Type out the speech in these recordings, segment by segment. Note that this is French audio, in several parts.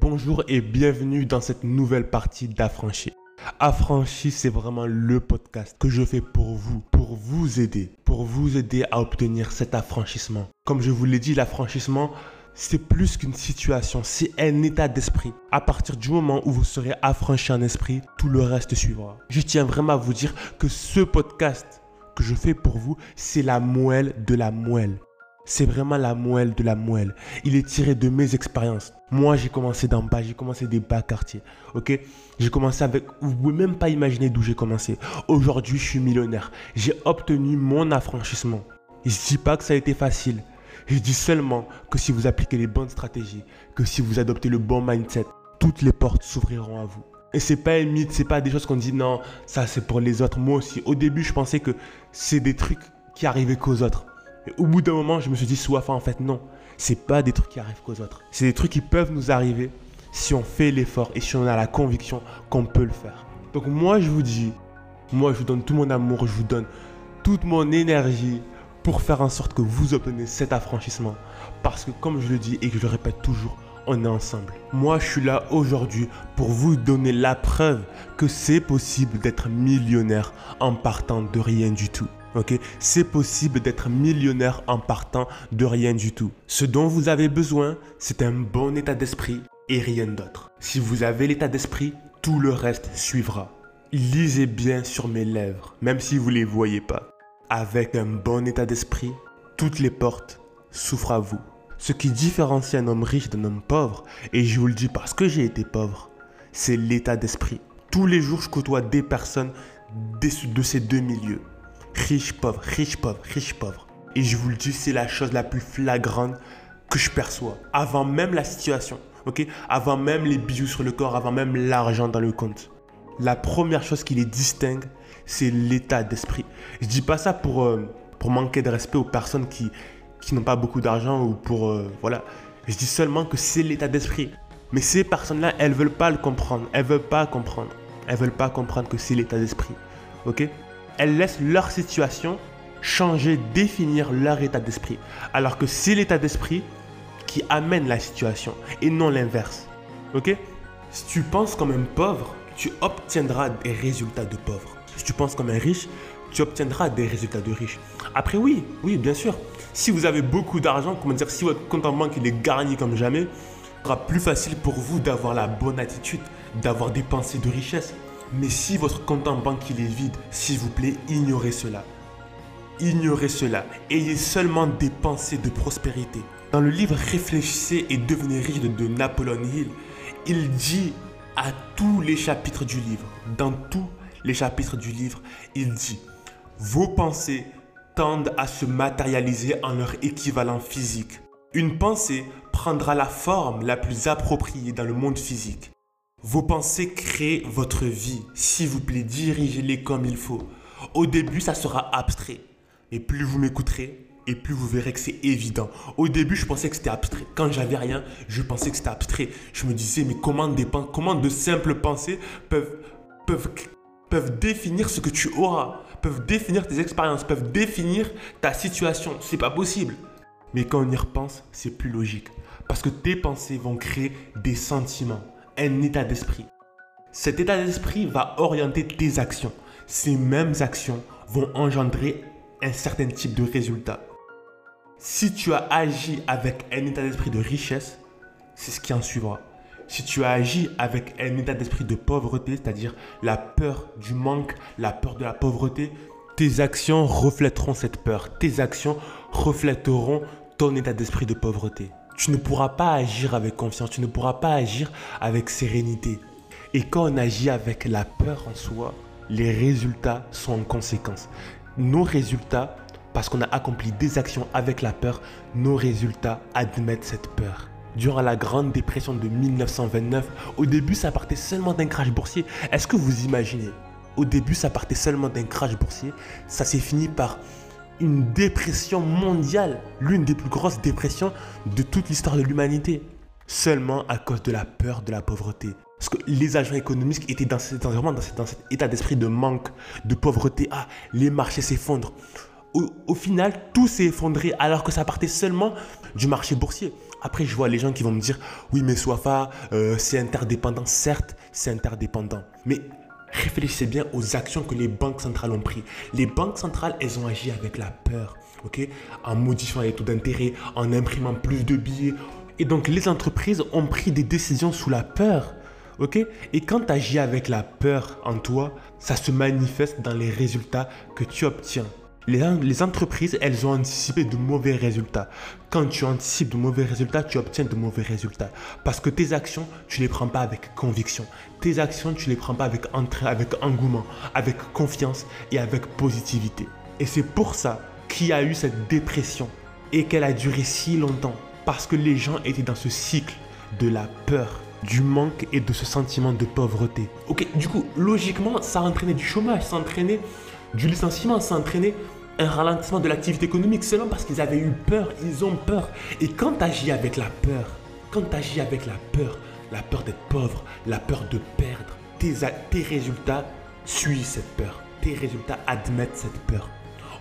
Bonjour et bienvenue dans cette nouvelle partie d'Affranchi. Affranchi, c'est vraiment le podcast que je fais pour vous, pour vous aider, pour vous aider à obtenir cet affranchissement. Comme je vous l'ai dit, l'affranchissement, c'est plus qu'une situation, c'est un état d'esprit. À partir du moment où vous serez affranchi en esprit, tout le reste suivra. Je tiens vraiment à vous dire que ce podcast que je fais pour vous, c'est la moelle de la moelle. C'est vraiment la moelle de la moelle. Il est tiré de mes expériences. Moi, j'ai commencé d'en bas, j'ai commencé des bas quartiers. Ok? J'ai commencé avec. Vous pouvez même pas imaginer d'où j'ai commencé. Aujourd'hui, je suis millionnaire. J'ai obtenu mon affranchissement. Je dis pas que ça a été facile. Je dis seulement que si vous appliquez les bonnes stratégies, que si vous adoptez le bon mindset, toutes les portes s'ouvriront à vous. Et c'est pas un mythe, c'est pas des choses qu'on dit non, ça c'est pour les autres. Moi aussi, au début, je pensais que c'est des trucs qui arrivaient qu'aux autres. Et au bout d'un moment, je me suis dit, soit en fait, non. C'est pas des trucs qui arrivent qu'aux autres. C'est des trucs qui peuvent nous arriver si on fait l'effort et si on a la conviction qu'on peut le faire. Donc moi, je vous dis, moi, je vous donne tout mon amour, je vous donne toute mon énergie pour faire en sorte que vous obtenez cet affranchissement. Parce que comme je le dis et que je le répète toujours, on est ensemble. Moi, je suis là aujourd'hui pour vous donner la preuve que c'est possible d'être millionnaire en partant de rien du tout. Ok, c'est possible d'être millionnaire en partant de rien du tout. Ce dont vous avez besoin, c'est un bon état d'esprit et rien d'autre. Si vous avez l'état d'esprit, tout le reste suivra. Lisez bien sur mes lèvres, même si vous ne les voyez pas. Avec un bon état d'esprit, toutes les portes s'ouvrent à vous. Ce qui différencie un homme riche d'un homme pauvre, et je vous le dis parce que j'ai été pauvre, c'est l'état d'esprit. Tous les jours, je côtoie des personnes de ces deux milieux riche, pauvre, riche, pauvre, riche, pauvre. Et je vous le dis, c'est la chose la plus flagrante que je perçois. Avant même la situation, ok? Avant même les bijoux sur le corps, avant même l'argent dans le compte. La première chose qui les distingue, c'est l'état d'esprit. Je dis pas ça pour, euh, manquer de respect aux personnes qui, qui n'ont pas beaucoup d'argent ou pour... Euh, voilà. Je dis seulement que c'est l'état d'esprit. Mais ces personnes-là, elles veulent pas le comprendre. Elles veulent pas comprendre. Elles veulent pas comprendre que c'est l'état d'esprit. Ok? Elles laissent leur situation changer, définir leur état d'esprit. Alors que c'est l'état d'esprit qui amène la situation et non l'inverse. Ok? Si tu penses comme un pauvre, tu obtiendras des résultats de pauvre. Si tu penses comme un riche, tu obtiendras des résultats de riche. Après, oui, oui, bien sûr. Si vous avez beaucoup d'argent, comment dire, si votre compte en banque est garni comme jamais, sera plus facile pour vous d'avoir la bonne attitude, d'avoir des pensées de richesse. Mais si votre compte en banque est vide, s'il vous plaît, ignorez cela. Ignorez cela. Ayez seulement des pensées de prospérité. Dans le livre Réfléchissez et devenez riche de Napoleon Hill, il dit à tous les chapitres du livre, dans tous les chapitres du livre, il dit Vos pensées tendent à se matérialiser en leur équivalent physique. Une pensée prendra la forme la plus appropriée dans le monde physique. Vos pensées créent votre vie. S'il vous plaît, dirigez-les comme il faut. Au début, ça sera abstrait. Mais plus vous m'écouterez, et plus vous verrez que c'est évident. Au début, je pensais que c'était abstrait. Quand j'avais rien, je pensais que c'était abstrait. Je me disais, mais comment, comment de simples pensées peuvent, peuvent, peuvent définir ce que tu auras, peuvent définir tes expériences, peuvent définir ta situation? C'est pas possible. Mais quand on y repense, c'est plus logique. Parce que tes pensées vont créer des sentiments un état d'esprit. Cet état d'esprit va orienter tes actions. Ces mêmes actions vont engendrer un certain type de résultat. Si tu as agi avec un état d'esprit de richesse, c'est ce qui en suivra. Si tu as agi avec un état d'esprit de pauvreté, c'est-à-dire la peur du manque, la peur de la pauvreté, tes actions reflèteront cette peur. Tes actions reflèteront ton état d'esprit de pauvreté tu ne pourras pas agir avec confiance, tu ne pourras pas agir avec sérénité. Et quand on agit avec la peur en soi, les résultats sont en conséquence. Nos résultats, parce qu'on a accompli des actions avec la peur, nos résultats admettent cette peur. Durant la Grande Dépression de 1929, au début ça partait seulement d'un crash boursier. Est-ce que vous imaginez? Au début ça partait seulement d'un crash boursier. Ça s'est fini par une dépression mondiale, l'une des plus grosses dépressions de toute l'histoire de l'humanité, seulement à cause de la peur de la pauvreté. Parce que les agents économiques étaient dans cet environnement, dans cet, état d'esprit de manque, de pauvreté. Ah, les marchés s'effondrent. Au, final, tout s'est effondré alors que ça partait seulement du marché boursier. Après, je vois les gens qui vont me dire, oui, mais Swafa, euh, c'est interdépendant. Certes, c'est interdépendant. Mais réfléchissez bien aux actions que les banques centrales ont prises. Les banques centrales, elles ont agi avec la peur, ok? En modifiant les taux d'intérêt, en imprimant plus de billets. Et donc, les entreprises ont pris des décisions sous la peur. Et quand tu agis avec la peur en toi, ça se manifeste dans les résultats que tu obtiens. Les, entreprises, elles ont anticipé de mauvais résultats. Quand tu anticipes de mauvais résultats, tu obtiens de mauvais résultats. Parce que tes actions, tu ne les prends pas avec conviction. Tes actions, tu ne les prends pas avec entrain, avec engouement, avec confiance et avec positivité. Et c'est pour ça qu'il y a eu cette dépression et qu'elle a duré si longtemps. Parce que les gens étaient dans ce cycle de la peur, du manque et de ce sentiment de pauvreté. Ok, du coup, logiquement, ça a entraîné du chômage, ça a entraîné du licenciement, ça a un ralentissement de l'activité économique seulement parce qu'ils avaient eu peur, ils ont peur. Et quand tu agis avec la peur, quand tu agis avec la peur, la peur d'être pauvre, la peur de perdre, tes, tes résultats suivent cette peur. Tes résultats admettent cette peur.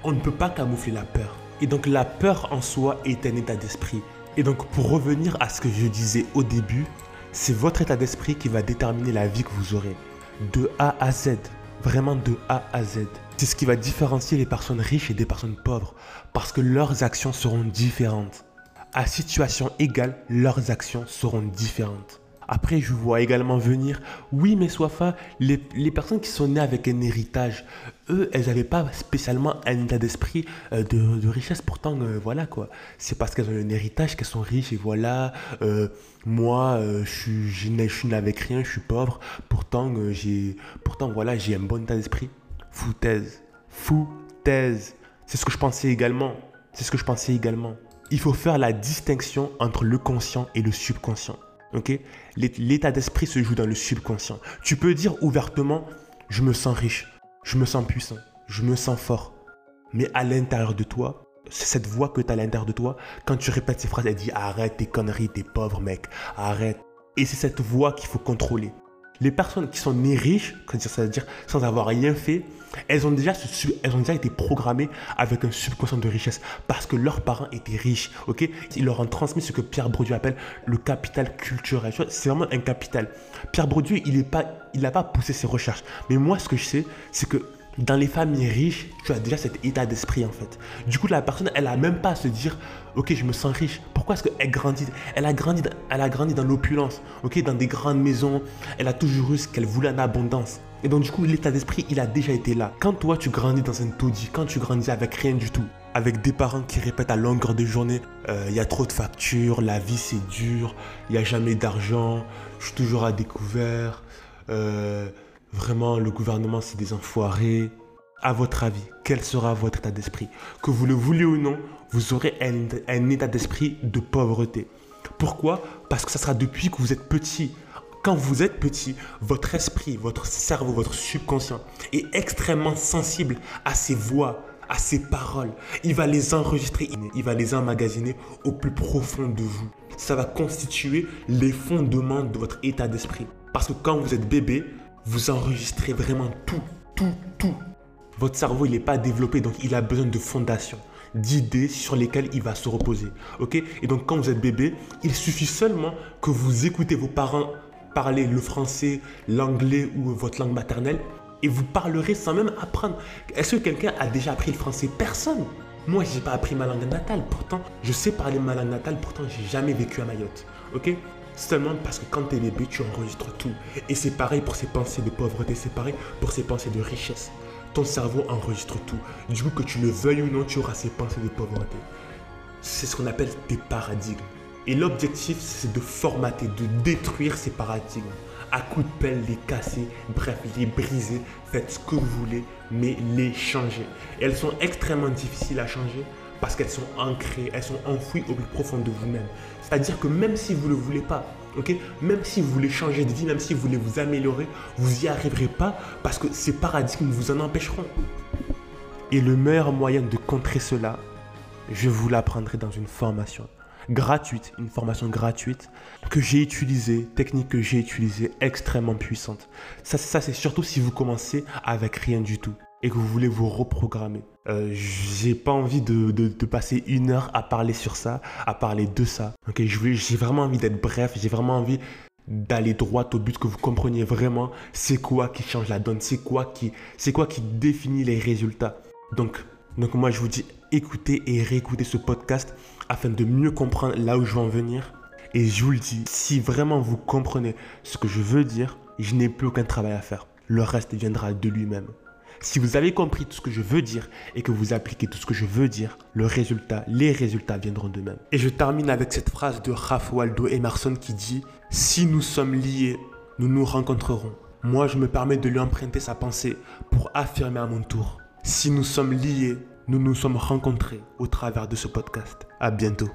On ne peut pas camoufler la peur. Et donc la peur en soi est un état d'esprit. Et donc pour revenir à ce que je disais au début, c'est votre état d'esprit qui va déterminer la vie que vous aurez. De A à Z. Vraiment de A à Z. C'est ce qui va différencier les personnes riches et des personnes pauvres, parce que leurs actions seront différentes. À situation égale, leurs actions seront différentes. Après, je vois également venir, oui, mais Swafa, les, les personnes qui sont nées avec un héritage, eux, elles n'avaient pas spécialement un état d'esprit euh, de, richesse. Pourtant, euh, voilà quoi. C'est parce qu'elles ont un héritage qu'elles sont riches et voilà. Euh, moi, je je suis né avec rien, je suis pauvre. Pourtant, j'ai, pourtant voilà, j'ai un bon état d'esprit. Foutaise. Foutaise. C'est ce que je pensais également. C'est ce que je pensais également. Il faut faire la distinction entre le conscient et le subconscient. Ok? L'état d'esprit se joue dans le subconscient. Tu peux dire ouvertement, je me sens riche, je me sens puissant, je me sens fort. Mais à l'intérieur de toi, cette voix que tu as à l'intérieur de toi, quand tu répètes ces phrases, elle dit arrête tes conneries, t'es pauvre mec, arrête. Et c'est cette voix qu'il faut contrôler. Les personnes qui sont nées riches, c'est-à-dire sans avoir rien fait, elles ont, déjà été programmées avec un subconscient de richesse parce que leurs parents étaient riches. ok? Ils leur ont transmis ce que Pierre Bourdieu appelle le capital culturel. C'est vraiment un capital. Pierre Bourdieu, il n'a pas, pas poussé ses recherches. Mais moi, ce que je sais, c'est que dans les familles riches, tu as déjà cet état d'esprit en fait. Du coup, la personne, elle a même pas à se dire, ok, je me sens riche. Pourquoi est-ce qu'elle grandit? Elle a grandi, elle a grandi dans l'opulence, ok, dans des grandes maisons. Elle a toujours eu ce qu'elle voulait en abondance. Et donc du coup, l'état d'esprit, il a déjà été là. Quand toi, tu grandis dans un taudis, quand tu grandis avec rien du tout, avec des parents qui répètent à longueur de journée, euh, il y a trop de factures, la vie c'est dur, il n'y a jamais d'argent, je suis toujours à découvert. Euh, Vraiment, le gouvernement, c'est des enfoirés. À votre avis, quel sera votre état d'esprit? Que vous le voulez ou non, vous aurez un, état d'esprit de pauvreté. Pourquoi? Parce que ça sera depuis que vous êtes petit. Quand vous êtes petit, votre esprit, votre cerveau, votre subconscient est extrêmement sensible à ces voix, à ces paroles. Il va les enregistrer, il va les emmagasiner au plus profond de vous. Ça va constituer les fondements de votre état d'esprit. Parce que quand vous êtes bébé, vous enregistrez vraiment tout, tout, tout. Votre cerveau, il n'est pas développé, donc il a besoin de fondations, d'idées sur lesquelles il va se reposer. Ok? Et donc, quand vous êtes bébé, il suffit seulement que vous écoutez vos parents parler le français, l'anglais ou votre langue maternelle, et vous parlerez sans même apprendre. Est-ce que quelqu'un a déjà appris le français? Personne. Moi, je n'ai pas appris ma langue natale. Pourtant, je sais parler ma langue natale. Pourtant, j'ai jamais vécu à Mayotte. Ok? Seulement parce que quand tu es bébé, tu enregistres tout. Et c'est pareil pour ces pensées de pauvreté, c'est pareil pour ces pensées de richesse. Ton cerveau enregistre tout. Du coup, que tu le veuilles ou non, tu auras ces pensées de pauvreté. C'est ce qu'on appelle des paradigmes. Et l'objectif, c'est de formater, de détruire ces paradigmes. À coups de pelle, les casser, bref, les briser. Faites ce que vous voulez, mais les changer. Et elles sont extrêmement difficiles à changer parce qu'elles sont ancrées, elles sont enfouies au plus profond de vous-même. C'est-à-dire que même si vous ne le voulez pas, même si vous voulez changer de vie, même si vous voulez vous améliorer, vous n'y arriverez pas parce que ces paradigmes vous en empêcheront. Et le meilleur moyen de contrer cela, je vous l'apprendrai dans une formation gratuite, une formation gratuite que j'ai utilisée, technique que j'ai utilisée, extrêmement puissante. Ça c'est surtout si vous commencez avec rien du tout. Et que vous voulez vous reprogrammer. Euh, j'ai pas envie de, de, passer une heure à parler sur ça, à parler de ça. Ok, j'ai vraiment envie d'être bref, j'ai vraiment envie d'aller droit au but, que vous compreniez vraiment c'est quoi qui change la donne, c'est quoi qui, quoi qui définit les résultats. Donc, donc moi je vous dis écoutez et réécoutez ce podcast afin de mieux comprendre là où je veux en venir. Et je vous le dis, si vraiment vous comprenez ce que je veux dire, je n'ai plus aucun travail à faire. Le reste viendra de lui-même. Si vous avez compris tout ce que je veux dire et que vous appliquez tout ce que je veux dire, le résultat, les résultats viendront d'eux-mêmes. Et je termine avec cette phrase de Ralph Waldo Emerson qui dit Si nous sommes liés, nous nous rencontrerons. Moi, je me permets de lui emprunter sa pensée pour affirmer à mon tour Si nous sommes liés, nous nous sommes rencontrés au travers de ce podcast. À bientôt.